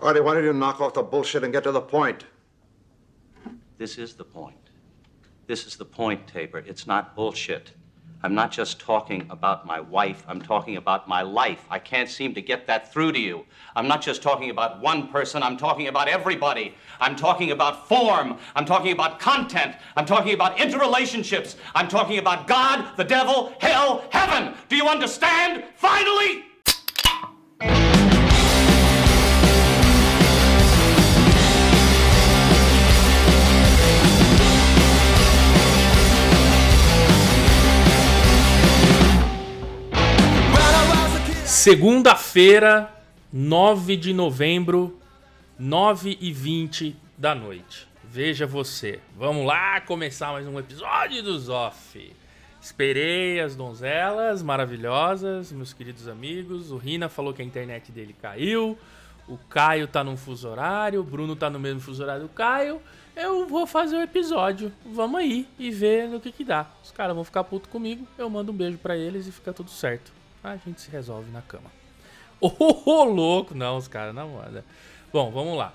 Artie, why don't you knock off the bullshit and get to the point? This is the point. This is the point, Tabor. It's not bullshit. I'm not just talking about my wife, I'm talking about my life. I can't seem to get that through to you. I'm not just talking about one person, I'm talking about everybody. I'm talking about form, I'm talking about content, I'm talking about interrelationships, I'm talking about God, the devil, hell, heaven. Do you understand? Finally! Segunda-feira, 9 de novembro, 9 e 20 da noite. Veja você. Vamos lá começar mais um episódio dos Off. Esperei as donzelas maravilhosas, meus queridos amigos. O Rina falou que a internet dele caiu. O Caio tá num fuso horário. O Bruno tá no mesmo fuso horário do Caio. Eu vou fazer o episódio. Vamos aí e ver no que que dá. Os caras vão ficar puto comigo. Eu mando um beijo para eles e fica tudo certo a gente se resolve na cama. Ô, oh, oh, louco! Não, os caras não mandam. Bom, vamos lá.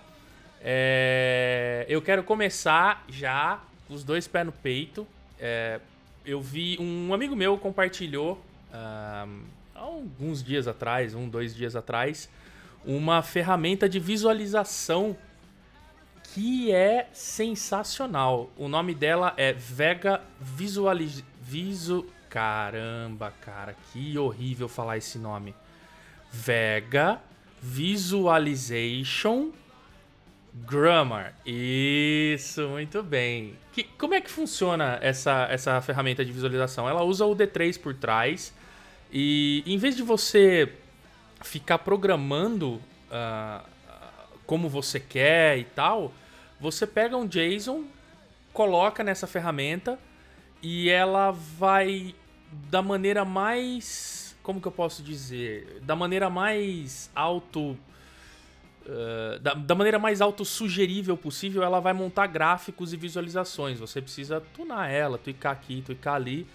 É, eu quero começar já os dois pés no peito. É, eu vi um amigo meu compartilhou há alguns dias atrás, um, dois dias atrás, uma ferramenta de visualização que é sensacional. O nome dela é Vega Visualiz... Visu... Caramba, cara, que horrível falar esse nome. Vega Visualization Grammar. Isso, muito bem. Que, como é que funciona essa, essa ferramenta de visualização? Ela usa o D3 por trás e em vez de você ficar programando uh, como você quer e tal, você pega um JSON, coloca nessa ferramenta e ela vai da maneira mais. Como que eu posso dizer? Da maneira mais auto. Uh, da, da, maneira mais autossugerível possível, ela vai montar gráficos e visualizações. Você precisa tunar ela, tuicar aqui, tuicar ali.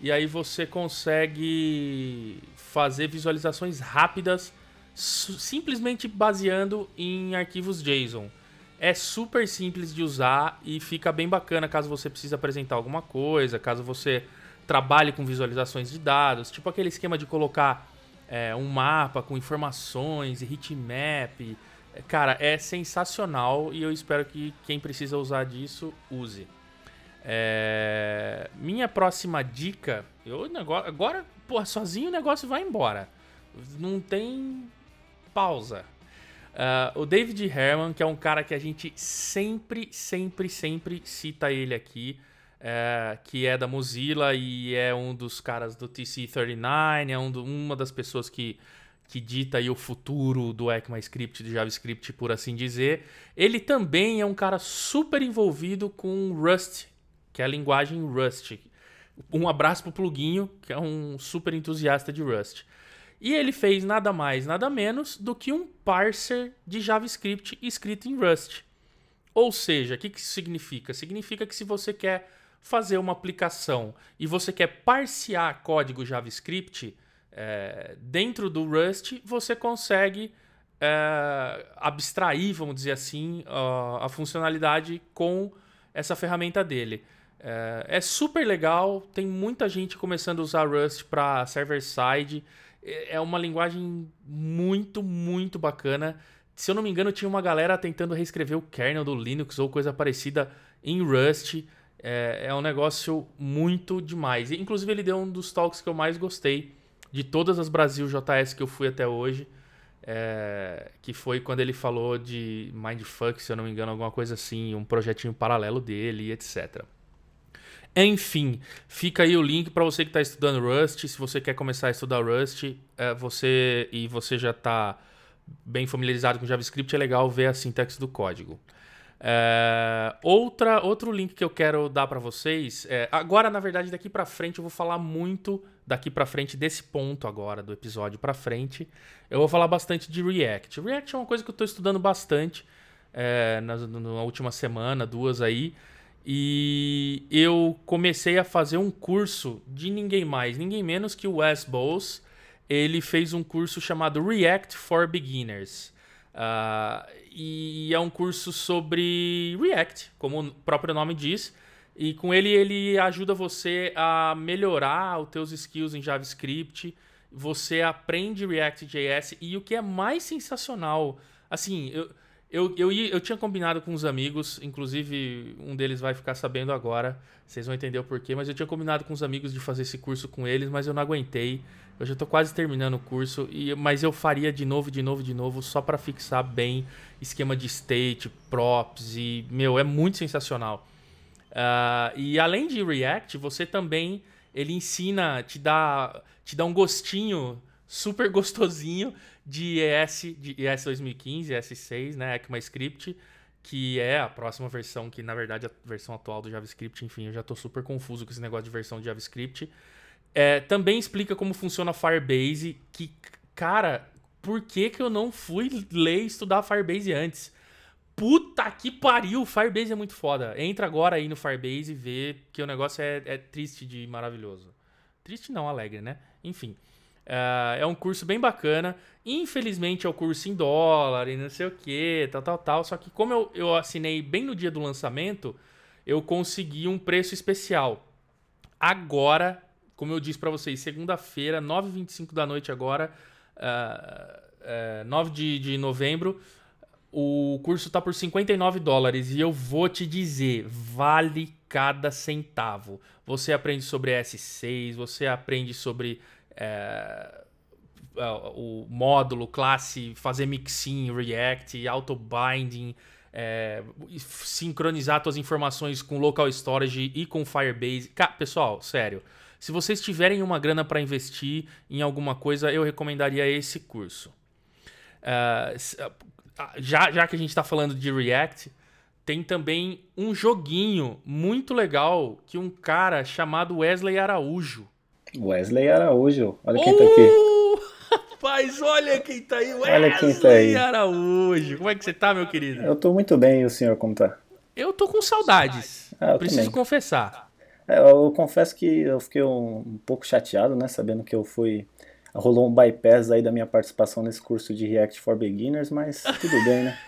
E aí você consegue fazer visualizações rápidas simplesmente baseando em arquivos JSON. É super simples de usar e fica bem bacana caso você precise apresentar alguma coisa, caso você trabalhe com visualizações de dados, tipo aquele esquema de colocar é, um mapa com informações e heatmap. Cara, é sensacional e eu espero que quem precisa usar disso use. É... Minha próxima dica, eu agora, pô, sozinho o negócio vai embora. Não tem pausa. Uh, o David Herman, que é um cara que a gente sempre, sempre, sempre cita ele aqui é, que é da Mozilla e é um dos caras do TC39, é um do, uma das pessoas que, que dita aí o futuro do ECMAScript, do JavaScript, por assim dizer. Ele também é um cara super envolvido com Rust, que é a linguagem Rust. Um abraço pro Pluguinho, que é um super entusiasta de Rust. E ele fez nada mais, nada menos do que um parser de JavaScript escrito em Rust. Ou seja, o que, que isso significa? Significa que se você quer fazer uma aplicação e você quer parsear código JavaScript é, dentro do Rust, você consegue é, abstrair, vamos dizer assim, a, a, funcionalidade com essa ferramenta dele. É, é, super legal, tem muita gente começando a usar Rust para server-side. É, é uma linguagem muito, muito bacana. Se eu não me engano, tinha uma galera tentando reescrever o kernel do Linux ou coisa parecida em Rust. É, é um negócio muito demais. Inclusive, ele deu um dos talks que eu mais gostei de todas as Brasil JS que eu fui até hoje. É, que foi quando ele falou de Mindfuck, se eu não me engano, alguma coisa assim, um projetinho paralelo dele, etc. Enfim, fica aí o link para você que está estudando Rust. Se você quer começar a estudar Rust, é, você e você já está bem familiarizado com JavaScript, é legal ver a sintaxe do código. É, outra, outro link que eu quero dar para vocês, é, agora na verdade daqui para frente eu vou falar muito daqui para frente desse ponto agora do episódio para frente, eu vou falar bastante de React. React é uma coisa que eu estou estudando bastante é, na, na, última semana, duas aí, e eu comecei a fazer um curso de ninguém mais, ninguém menos que o Wes Bowles. Ele fez um curso chamado React for Beginners. Uh, e é um curso sobre React, como o próprio nome diz. E com ele, ele ajuda você a melhorar os teus skills em JavaScript. Você aprende React.js. E o que é mais sensacional, assim, eu, eu, eu, eu tinha combinado com os amigos, inclusive um deles vai ficar sabendo agora, vocês vão entender o porquê, mas eu tinha combinado com os amigos de fazer esse curso com eles, mas eu não aguentei. Eu já tô quase terminando o curso, e, mas eu faria de novo, de novo, de novo, só para fixar bem esquema de state, props, e, meu, é muito sensacional. Uh, e além de React, você também, ele ensina, te dá, te dá um gostinho super gostosinho de ES, de ES 2015, ES6, né, ECMAScript, que é a próxima versão, que na verdade é a versão atual do JavaScript, enfim, eu já tô super confuso com esse negócio de versão de JavaScript. É, também explica como funciona Firebase, que, cara, por que, que eu não fui ler e estudar Firebase antes? Puta que pariu, Firebase é muito foda. Entra agora aí no Firebase e vê que o negócio é, é triste de maravilhoso. Triste não, alegre, né? Enfim. Uh, é um curso bem bacana. Infelizmente é o curso em dólar e não sei o que, tal, tal, tal. Só que como eu, eu assinei bem no dia do lançamento, eu consegui um preço especial. Agora como eu disse para vocês, segunda-feira, 9h25 da noite agora, uh, uh, 9 de, de novembro, o curso tá por 59 dólares e eu vou te dizer, vale cada centavo. Você aprende sobre S6, você aprende sobre é, o módulo, classe, fazer mixin, React, auto-binding, é, sincronizar suas informações com local storage e com Firebase. pessoal, sério. Se vocês tiverem uma grana para investir em alguma coisa, eu recomendaria esse curso. Uh, já, já que a gente está falando de React, tem também um joguinho muito legal que um cara chamado Wesley Araújo. Wesley Araújo, olha quem uh, tá aqui. Rapaz, olha quem tá aí, Wesley olha quem tá aí. Araújo. Como é que você tá, meu querido? Eu tô muito bem, e o senhor como tá? Eu tô com saudades. Ah, preciso também. confessar. É, eu, eu, confesso que eu fiquei um, um, pouco chateado, né? Sabendo que eu fui. Rolou um bypass aí da minha participação nesse curso de React for Beginners, mas tudo bem, né?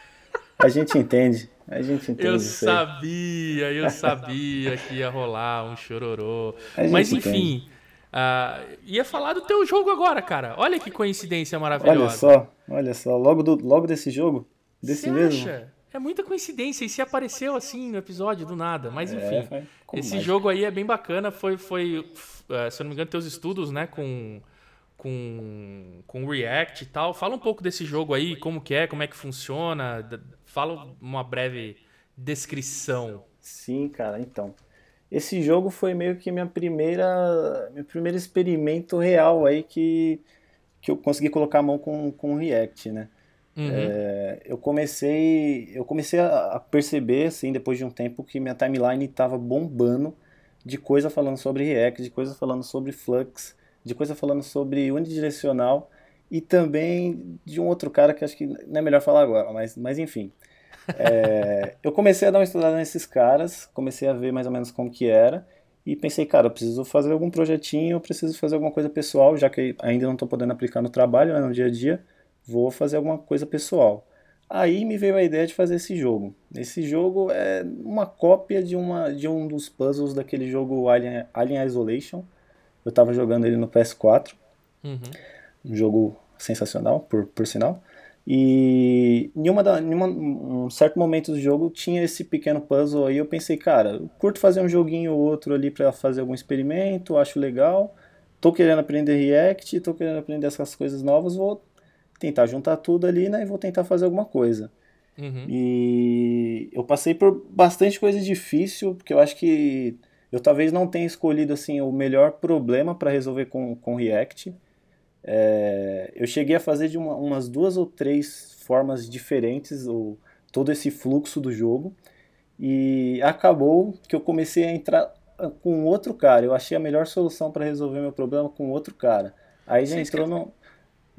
A gente entende. A gente entende. Eu sabia, eu sabia que ia rolar um chororô. Mas enfim. Uh, ia falar do teu jogo agora, cara. Olha que coincidência maravilhosa. Olha só, olha só. Logo, do, logo desse jogo? Desse Você mesmo? Acha? É muita coincidência. E se apareceu assim no episódio do nada. Mas é, enfim. É, esse jogo aí é bem bacana. Foi, foi uh, se eu não me engano, teus estudos, né? Com, com, com React e tal. Fala um pouco desse jogo aí, como que é, como é que funciona. Fala uma breve descrição. Sim, cara, então. Esse jogo foi meio que minha primeira, meu primeiro experimento real aí que, que eu consegui colocar a mão com, com React, né? Uhum. É, eu comecei eu comecei a perceber assim depois de um tempo que minha timeline estava bombando de coisa falando sobre React, de coisa falando sobre Flux, de coisa falando sobre unidirecional e também de um outro cara que acho que não é melhor falar agora, mas, mas enfim. É, eu comecei a dar uma estudada nesses caras, comecei a ver mais ou menos como que era e pensei, cara, eu preciso fazer algum projetinho, eu preciso fazer alguma coisa pessoal, já que ainda não estou podendo aplicar no trabalho, né, no dia a dia vou fazer alguma coisa pessoal. Aí me veio a ideia de fazer esse jogo. Esse jogo é uma cópia de, uma, de um dos puzzles daquele jogo Alien, Alien Isolation. Eu estava jogando ele no PS4. Uhum. Um jogo sensacional, por, por sinal. E em, uma da, em uma, um certo momento do jogo tinha esse pequeno puzzle aí. Eu pensei, cara, eu curto fazer um joguinho ou outro ali para fazer algum experimento, acho legal. Tô querendo aprender React, tô querendo aprender essas coisas novas, vou tentar juntar tudo ali, né? E vou tentar fazer alguma coisa. Uhum. E eu passei por bastante coisa difícil, porque eu acho que eu talvez não tenha escolhido assim o melhor problema para resolver com, com React. É, eu cheguei a fazer de uma, umas duas ou três formas diferentes o, todo esse fluxo do jogo. E acabou que eu comecei a entrar com outro cara. Eu achei a melhor solução para resolver meu problema com outro cara. Aí já Você entrou no.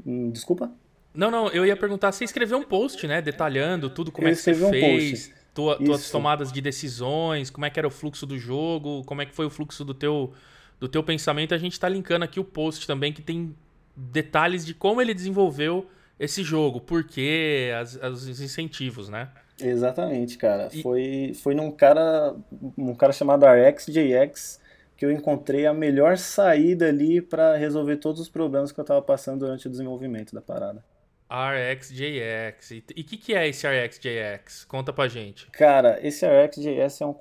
Hum, desculpa? Não, não, eu ia perguntar, você escreveu um post, né, detalhando tudo como eu é que você um fez, tua, tuas tomadas de decisões, como é que era o fluxo do jogo, como é que foi o fluxo do teu, do teu pensamento. A gente está linkando aqui o post também, que tem detalhes de como ele desenvolveu esse jogo, por quê, as, os incentivos, né? Exatamente, cara. E... Foi, foi num cara, um cara chamado RxJX que eu encontrei a melhor saída ali para resolver todos os problemas que eu estava passando durante o desenvolvimento da parada. RxJX. E o que, que é esse RxJX? Conta pra gente. Cara, esse RxJS é um,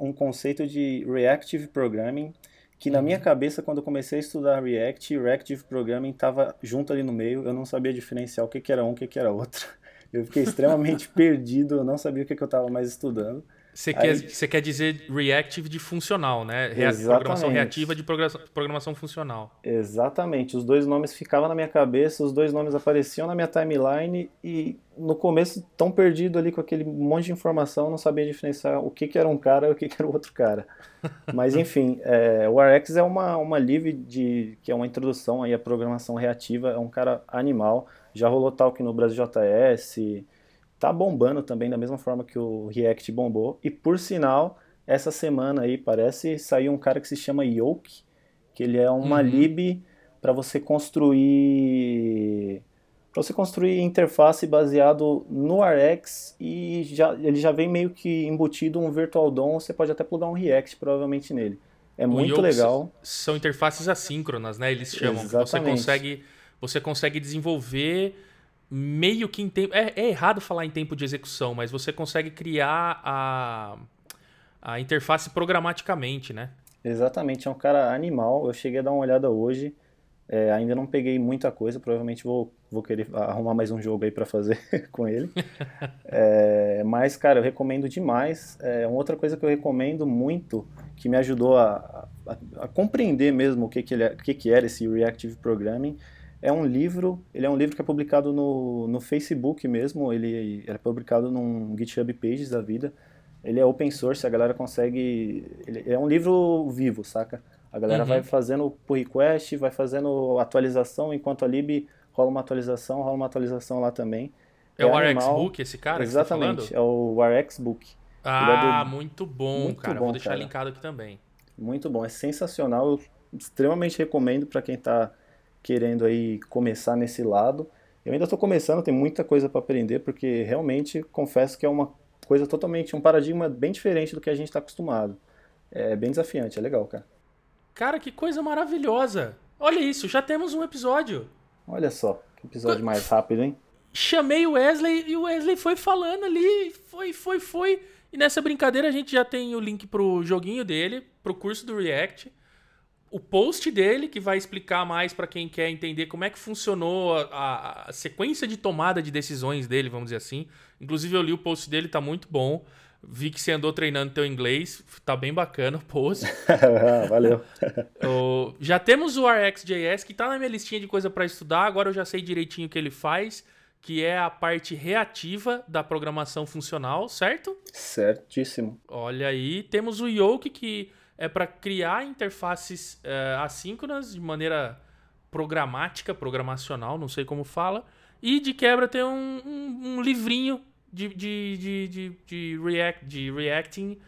um conceito de Reactive Programming que na minha uhum. cabeça, quando eu comecei a estudar React, Reactive Programming estava junto ali no meio, eu não sabia diferenciar o que, que era um, o que, que era outro. Eu fiquei extremamente perdido, eu não sabia o que, que eu estava mais estudando. Você quer, você quer dizer reactive de funcional, né? Exatamente. Programação reativa de programação funcional. Exatamente. Os dois nomes ficavam na minha cabeça, os dois nomes apareciam na minha timeline e no começo tão perdido ali com aquele monte de informação, não sabia diferenciar o que, que era um cara e o que, que era o outro cara. Mas enfim, é, o RX é uma, uma live de, que é uma introdução aí à programação reativa, é um cara animal, já rolou talk no Brasil JS, tá bombando também da mesma forma que o React bombou. E por sinal, essa semana aí parece sair um cara que se chama Yoke, que ele é uma uhum. lib para você construir para você construir interface baseado no Rx e já, ele já vem meio que embutido um Virtual DOM, você pode até plugar um React provavelmente nele. É o muito legal. São interfaces assíncronas, né? Eles chamam. Exatamente. Você consegue, você consegue desenvolver meio que em tempo. É, é, errado falar em tempo de execução, mas você consegue criar a, a interface programaticamente, né? Exatamente, é um cara animal. Eu cheguei a dar uma olhada hoje. É, ainda não peguei muita coisa, provavelmente vou, vou querer arrumar mais um jogo aí para fazer com ele. É, mas, cara, eu recomendo demais. É, uma outra coisa que eu recomendo muito, que me ajudou a, a, a compreender mesmo o que, que, ele, é, o que, que era esse Reactive Programming, é um livro, ele é um livro que é publicado no, no Facebook mesmo, ele, ele é publicado num GitHub Pages da vida. Ele é open source, a galera consegue. Ele é um livro vivo, saca? A galera uhum. vai fazendo pull request, vai fazendo atualização, enquanto a lib rola uma atualização, rola uma atualização lá também. É, é o RxBook esse cara? Exatamente, tá é o RxBook. Ah, é do... muito bom, muito cara. Bom, Vou deixar cara. linkado aqui também. Muito bom, é sensacional. Eu extremamente recomendo para quem está querendo aí começar nesse lado. Eu ainda estou começando, tem muita coisa para aprender, porque realmente confesso que é uma coisa totalmente, um paradigma bem diferente do que a gente está acostumado. É bem desafiante, é legal, cara. Cara, que coisa maravilhosa! Olha isso, já temos um episódio. Olha só, que episódio mais rápido, hein? Chamei o Wesley e o Wesley foi falando ali, foi, foi, foi. E nessa brincadeira a gente já tem o link pro joguinho dele, pro curso do React o post dele, que vai explicar mais para quem quer entender como é que funcionou a, a, sequência de tomada de decisões dele, vamos dizer assim. Inclusive, eu li o post dele, tá muito bom. Vi que você andou treinando teu inglês, tá bem bacana o post. Ah, valeu. o, já temos o RxJS, que tá na minha listinha de coisa para estudar, agora eu já sei direitinho o que ele faz, que é a parte reativa da programação funcional, certo? Certíssimo. Olha aí, temos o Yoke, que é para criar interfaces é, assíncronas de maneira programática, programacional, não sei como fala. E de quebra tem um, um, um livrinho de, de, de, de, de, react, de reacting,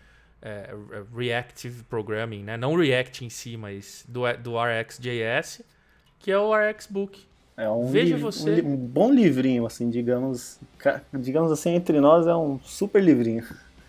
é, reactive programming, né? Não React em si, mas do, do RxJS, que é o RxBook. É um, Veja você... um, um bom livrinho, assim, digamos, digamos assim, entre nós é um super livrinho.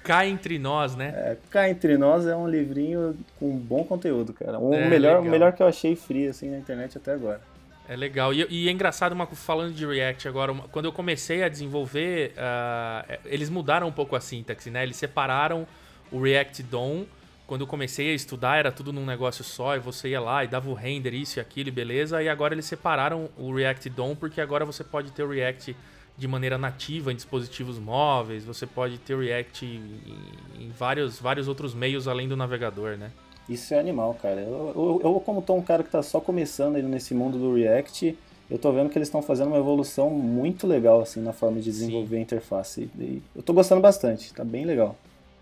Cá Entre Nós, né? É, Cá Entre Nós é um livrinho com bom conteúdo, cara. O é, melhor, melhor que eu achei free, assim, na internet até agora. É legal. E, e é engraçado, uma, falando de React agora, uma, quando eu comecei a desenvolver, uh, eles mudaram um pouco a sintaxe, né? Eles separaram o React DOM. Quando eu comecei a estudar, era tudo num negócio só, e você ia lá e dava o render, isso e aquilo, e beleza. E agora eles separaram o React DOM, porque agora você pode ter o React de maneira nativa em dispositivos móveis, você pode ter React em, vários, vários outros meios além do navegador, né? Isso é animal, cara. Eu, eu, eu como tô um cara que está só começando nesse mundo do React, eu tô vendo que eles estão fazendo uma evolução muito legal assim na forma de desenvolver Sim. a interface. E eu tô gostando bastante, tá bem legal.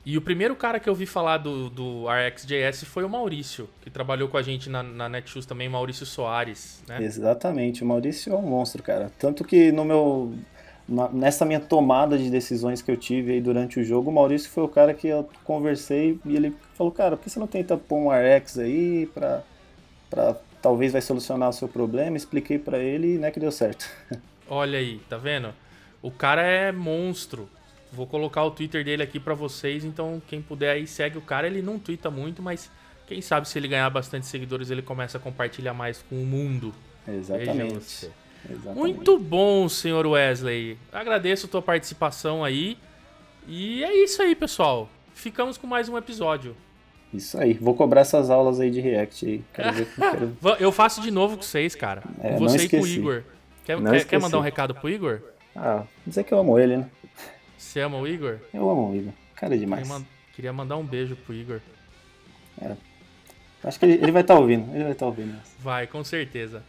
E o primeiro cara que eu vi falar do, do RxJS foi o Maurício, que trabalhou com a gente na, na Netshoes também, Maurício Soares, né? Exatamente, o Maurício é um monstro, cara. Tanto que no meu nessa minha tomada de decisões que eu tive aí durante o jogo, o Maurício foi o cara que eu conversei e ele falou, cara, por que você não tenta pôr um RX aí pra, pra talvez vai solucionar o seu problema? Expliquei para ele e né que deu certo. Olha aí, tá vendo? O cara é monstro. Vou colocar o Twitter dele aqui pra vocês, então quem puder aí segue o cara. Ele não twitta muito, mas quem sabe se ele ganhar bastante seguidores, ele começa a compartilhar mais com o mundo. Exatamente. Exatamente. Muito bom, senhor Wesley. Agradeço a tua participação aí. E é isso aí, pessoal. Ficamos com mais um episódio. Isso aí. Vou cobrar essas aulas aí de React aí. Quero ver. Quero... Eu faço de novo com vocês, cara. É, você e com o. Igor. Quer, quer- quer mandar um recado pro Igor? Ah, dizer que eu amo ele, né? Você ama o Igor? Eu amo o Igor. Cara é demais. Queria, queria mandar um beijo pro Igor. Acho que ele, ele vai estar ouvindo. Ele vai estar ouvindo. Vai, com certeza.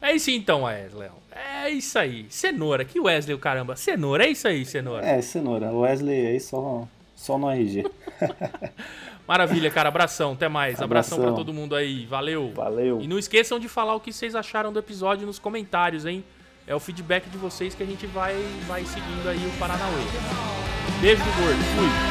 É isso então, Wesley. É isso aí. Cenoura. Que Wesley, o caramba. Cenoura, é isso aí, cenoura. É, cenoura. Wesley aí só, só no RG. Maravilha, cara. Abração. Até mais. Abração, pra Abração. todo mundo aí. Valeu. Valeu. E não esqueçam de falar o que vocês acharam do episódio nos comentários, hein? É o feedback de vocês que a gente vai, vai seguindo aí o Paranauê. Beijo do gordo. Fui.